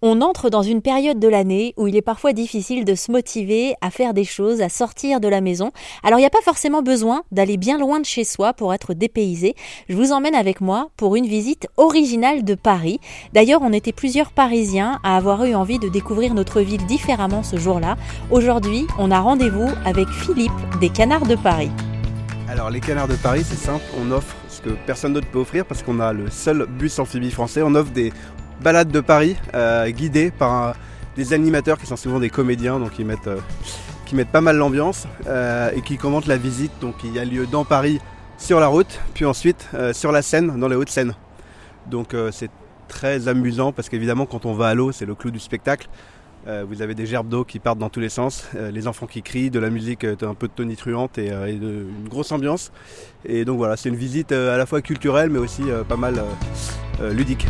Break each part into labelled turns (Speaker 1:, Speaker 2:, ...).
Speaker 1: On entre dans une période de l'année où il est parfois difficile de se motiver à faire des choses, à sortir de la maison. Alors il n'y a pas forcément besoin d'aller bien loin de chez soi pour être dépaysé. Je vous emmène avec moi pour une visite originale de Paris. D'ailleurs, on était plusieurs Parisiens à avoir eu envie de découvrir notre ville différemment ce jour-là. Aujourd'hui, on a rendez-vous avec Philippe des Canards de Paris.
Speaker 2: Alors les Canards de Paris, c'est simple, on offre ce que personne d'autre peut offrir parce qu'on a le seul bus amphibie français. On offre des balade de Paris euh, guidée par des animateurs qui sont souvent des comédiens, donc ils mettent, euh, qui mettent pas mal l'ambiance euh, et qui commentent la visite. Donc y a lieu dans Paris sur la route, puis ensuite sur la Seine, dans les Hauts-de-Seine. Donc c'est très amusant parce qu'évidemment quand on va à l'eau, c'est le clou du spectacle. vous avez des gerbes d'eau qui partent dans tous les sens, les enfants qui crient, de la musique un peu tonitruante et, une grosse ambiance. Et donc voilà, c'est une visite à la fois culturelle mais aussi pas mal ludique.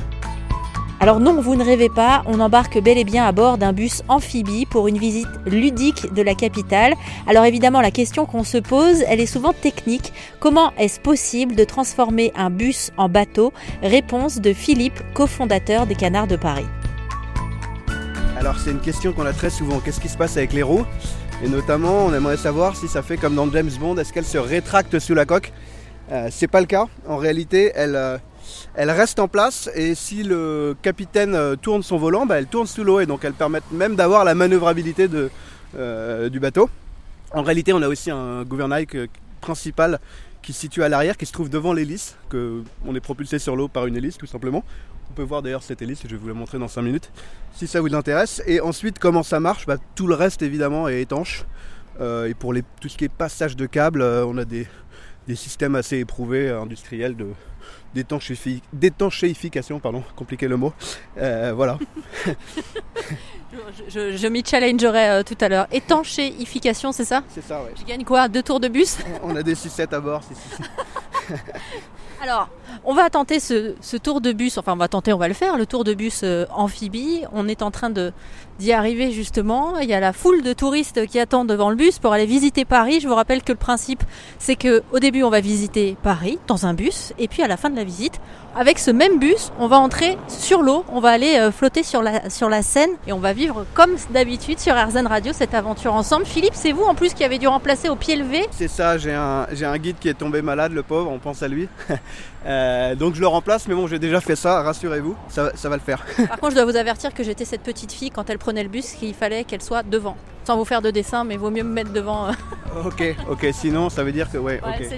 Speaker 1: Alors non, vous ne rêvez pas, on embarque bel et bien à bord d'un bus amphibie pour une visite ludique de la capitale. Alors évidemment, la question qu'on se pose, elle est souvent technique. Comment est-ce possible de transformer un bus en bateau? Réponse de Philippe, cofondateur des Canards de Paris.
Speaker 2: Alors c'est une question qu'on a très souvent. Qu'est-ce qui se passe avec les roues? Et notamment, on aimerait savoir si ça fait comme dans James Bond, est-ce qu'elles se rétractent sous la coque? Euh, C'est pas le cas. En réalité, elles... Elle reste en place et si le capitaine euh, tourne son volant, bah, elle tourne sous l'eau et donc elles permettent même d'avoir la manœuvrabilité euh, du bateau. En réalité, on a aussi un gouvernail principal qui se situe à l'arrière, qui se trouve devant l'hélice, que on est propulsé sur l'eau par une hélice tout simplement. On peut voir d'ailleurs cette hélice, je vais vous la montrer dans 5 minutes, si ça vous intéresse. Et ensuite, comment ça marche? Bah, Tout le reste évidemment est étanche. Euh, et pour tout ce qui est passage de câbles, on a des, des systèmes assez éprouvés industriels de, d'étanchéification, pardon, compliqué le mot. Euh, voilà.
Speaker 1: je, je, m'y challengerai euh, tout à l'heure. Étanchéification, c'est ça?
Speaker 2: C'est ça, ouais.
Speaker 1: Je gagne quoi? Deux tours de bus?
Speaker 2: On a des sucettes à bord,
Speaker 1: Alors, on va tenter ce, tour de bus, enfin on va tenter, on va le faire, le tour de bus euh, amphibie. On est en train d'y arriver justement. Il y a la foule de touristes qui attendent devant le bus pour aller visiter Paris. Je vous rappelle que le principe, c'est que au début, on va visiter Paris dans un bus, et puis à la fin de la visite, avec ce même bus, on va entrer sur l'eau, on va aller euh, flotter sur la, sur la Seine, et on va vivre comme d'habitude sur RZN Radio cette aventure ensemble. Philippe, c'est vous en plus qui avez dû remplacer au pied levé
Speaker 2: C'est ça, j'ai un, j'ai un guide qui est tombé malade, le pauvre, on pense à lui. Euh, donc je le remplace, mais bon, j'ai déjà fait ça, rassurez-vous, ça, ça va le faire.
Speaker 1: Par contre, je dois vous avertir que j'étais cette petite fille quand elle prenait le bus, qu'il fallait qu'elle soit devant. Sans vous faire de dessin, mais vaut mieux me mettre devant.
Speaker 2: ok, ok, sinon ça veut dire que ouais. ok.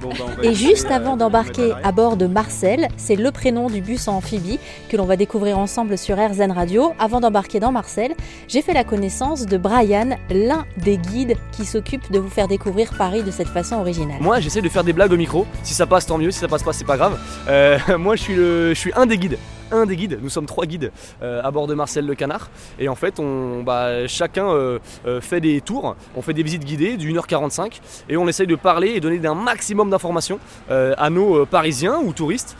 Speaker 1: Bah, Et juste avant d'embarquer à bord de Marcel, c'est le prénom du bus en amphibie que l'on va découvrir ensemble sur RZN Radio. Avant d'embarquer dans Marcel, j'ai fait la connaissance de Brian, l'un des guides qui s'occupe de vous faire découvrir Paris de cette façon originale.
Speaker 3: Moi, j'essaie de faire des blagues au micro. Si ça passe, tant mieux. Si ça passe pas, c'est pas grave. Euh, moi, je suis, le, je suis un des guides un des guides. Nous sommes trois guides euh, à bord de Marcel le Canard. Et en fait, on, bah, chacun euh, euh, fait des tours, on fait des visites guidées d'une heure 45 et on essaye de parler et donner un maximum d'informations à nos Parisiens ou touristes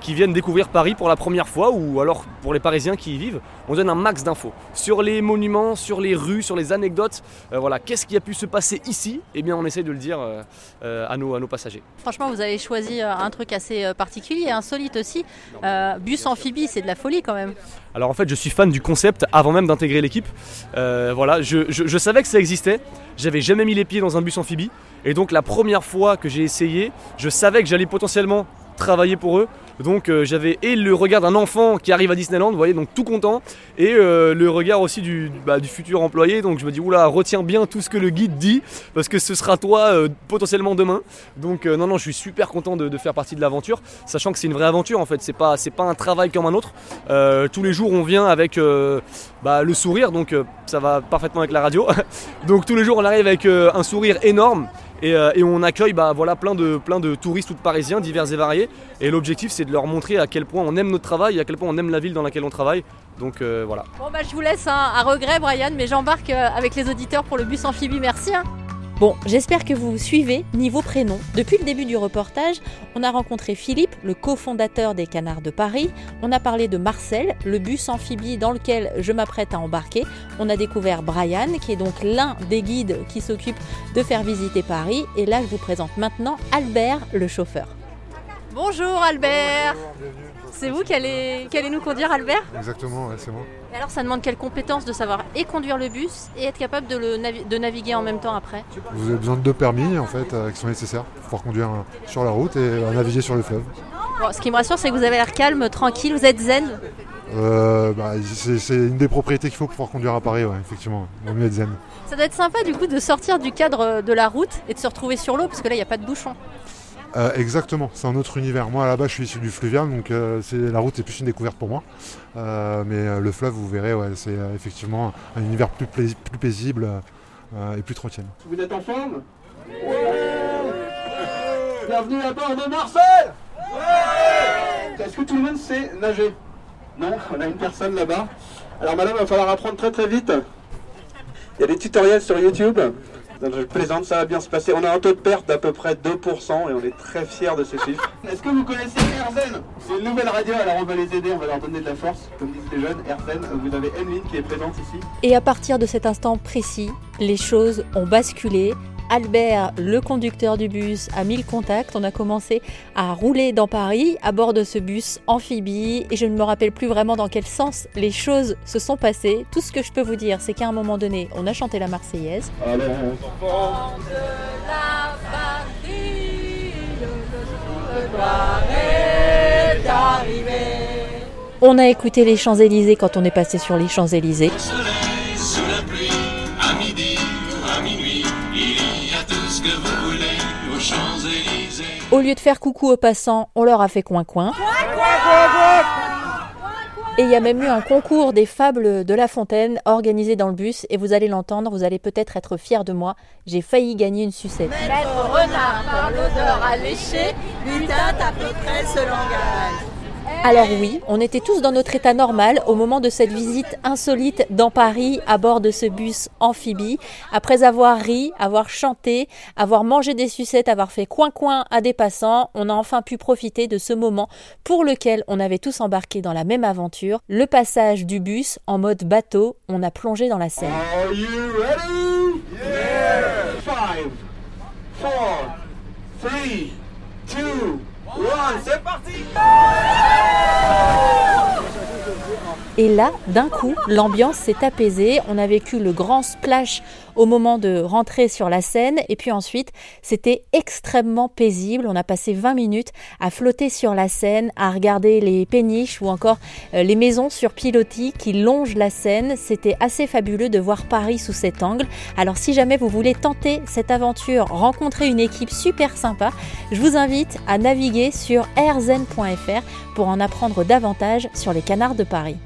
Speaker 3: qui viennent découvrir Paris pour la première fois ou alors pour les Parisiens qui y vivent. On donne un max d'infos sur les monuments, sur les rues, sur les anecdotes. voilà, qu'est-ce qui a pu se passer ici? Eh bien, on essaye de le dire à, nos, à nos passagers.
Speaker 1: Franchement, vous avez choisi un truc assez particulier, insolite aussi. bus en c'est de la folie quand même.
Speaker 3: Alors en fait, je suis fan du concept avant même d'intégrer l'équipe. Euh, voilà, je, savais que ça existait. J'avais jamais mis les pieds dans un bus amphibie. Et donc la première fois que j'ai essayé, je savais que j'allais potentiellement travailler pour eux. Donc euh, j'avais et le regard d'un enfant qui arrive à Disneyland, vous voyez, donc tout content, et euh, le regard aussi du, bah, du, futur employé. Donc je me dis, oula, retiens bien tout ce que le guide dit, parce que ce sera toi euh, potentiellement demain. Donc non, non, je suis super content de, faire partie de l'aventure, sachant que c'est une vraie aventure en fait, c'est pas, c'est pas un travail comme un autre. tous les jours on vient avec bah, le sourire, donc ça va parfaitement avec la radio. donc tous les jours on arrive avec un sourire énorme. Euh, et, on accueille bah, voilà, plein, de, plein de touristes ou de parisiens divers et variés. Et l'objectif c'est de leur montrer à quel point on aime notre travail et à quel point on aime la ville dans laquelle on travaille. Donc euh, voilà.
Speaker 1: Bon bah je vous laisse hein, à regret Brian, mais j'embarque euh, avec les auditeurs pour le bus amphibie. Merci. Hein. Bon, j'espère que vous suivez niveau prénom. Depuis le début du reportage, on a rencontré Philippe, le cofondateur des Canards de Paris. On a parlé de Marcel, le bus amphibie dans lequel je m'apprête à embarquer. On a découvert Brian, qui est donc l'un des guides qui s'occupe de faire visiter Paris. Et là, je vous présente maintenant Albert, le chauffeur. Bonjour Albert. C'est vous qui allez, qui allez nous conduire Albert?
Speaker 4: Exactement, ouais, c'est moi.
Speaker 1: Et alors ça demande quelles compétences de savoir et conduire le bus et être capable de, le navi- de naviguer en même temps après?
Speaker 4: Vous avez besoin de deux permis en fait euh, qui sont nécessaires pour pouvoir conduire euh, sur la route et euh, naviguer sur le fleuve.
Speaker 1: Bon, Ce qui me rassure c'est que vous avez l'air calme, tranquille, vous êtes zen.
Speaker 4: Euh, bah, c'est une des propriétés qu'il faut pour pouvoir conduire à Paris, ouais, effectivement. Vaut mieux être zen.
Speaker 1: Ça doit être sympa du coup de sortir du cadre de la route et de se retrouver sur l'eau parce que là il n'y a pas de bouchon.
Speaker 4: Euh, exactement, c'est un autre univers. Moi là-bas je suis issu du fluvial, donc euh, la route c'est plus une découverte pour moi. Euh, mais euh, le fleuve, vous verrez, ouais, c'est euh, effectivement un univers plus, plais- plus paisible euh, et plus tranquille.
Speaker 2: Vous êtes en forme? Bienvenue à bord de Marseille Est-ce que tout le monde sait nager? Non On a une personne là-bas. Alors madame, il va falloir apprendre très très vite. Il y a des tutoriels sur YouTube. Donc, je plaisante, ça va bien se passer. On a un taux de perte d'à peu près 2% et on est très fiers de ces chiffres. Est-ce que vous connaissez Erzen? C'est une nouvelle radio, alors on va les aider, on va leur donner de la force. Comme disent les jeunes, Erzen, vous avez Emeline qui est présente ici.
Speaker 1: Et à partir de cet instant précis, les choses ont basculé. Albert, le conducteur du bus, a mis le contact. On a commencé à rouler dans Paris à bord de ce bus amphibie et je ne me rappelle plus vraiment dans quel sens les choses se sont passées. Tout ce que je peux vous dire, c'est qu'à un moment donné, on a chanté la Marseillaise. On a écouté les Champs-Élysées quand on est passé sur les Champs-Élysées.
Speaker 5: Que vous voulez aux Champs-Élysées.
Speaker 1: Au lieu de faire coucou aux passants, on leur a fait coin-coin. Et il y a même eu un concours des fables de La Fontaine organisé dans le bus. Et vous allez l'entendre, vous allez peut-être être fiers de moi. J'ai failli gagner une sucette.
Speaker 6: Maître renard par l'odeur alléchée, lutin à peu près ce langage.
Speaker 1: Alors oui, on était tous dans notre état normal au moment de cette visite insolite dans Paris à bord de ce bus amphibie. Après avoir ri, avoir chanté, avoir mangé des sucettes, avoir fait coin-coin à des passants, on a enfin pu profiter de ce moment pour lequel on avait tous embarqué dans la même aventure, le passage du bus en mode bateau, on a plongé dans la Seine.
Speaker 2: Are you ready? Yeah! Five, four, three, two, one, c'est parti!
Speaker 1: Et là, d'un coup, l'ambiance s'est apaisée. On a vécu le grand splash au moment de rentrer sur la Seine. Et puis ensuite, c'était extrêmement paisible. On a passé 20 minutes à flotter sur la Seine, à regarder les péniches ou encore euh, les maisons sur pilotis qui longent la Seine. C'était assez fabuleux de voir Paris sous cet angle. Alors si jamais vous voulez tenter cette aventure, rencontrer une équipe super sympa, je vous invite à naviguer sur airzen.fr pour en apprendre davantage sur les canards de Paris.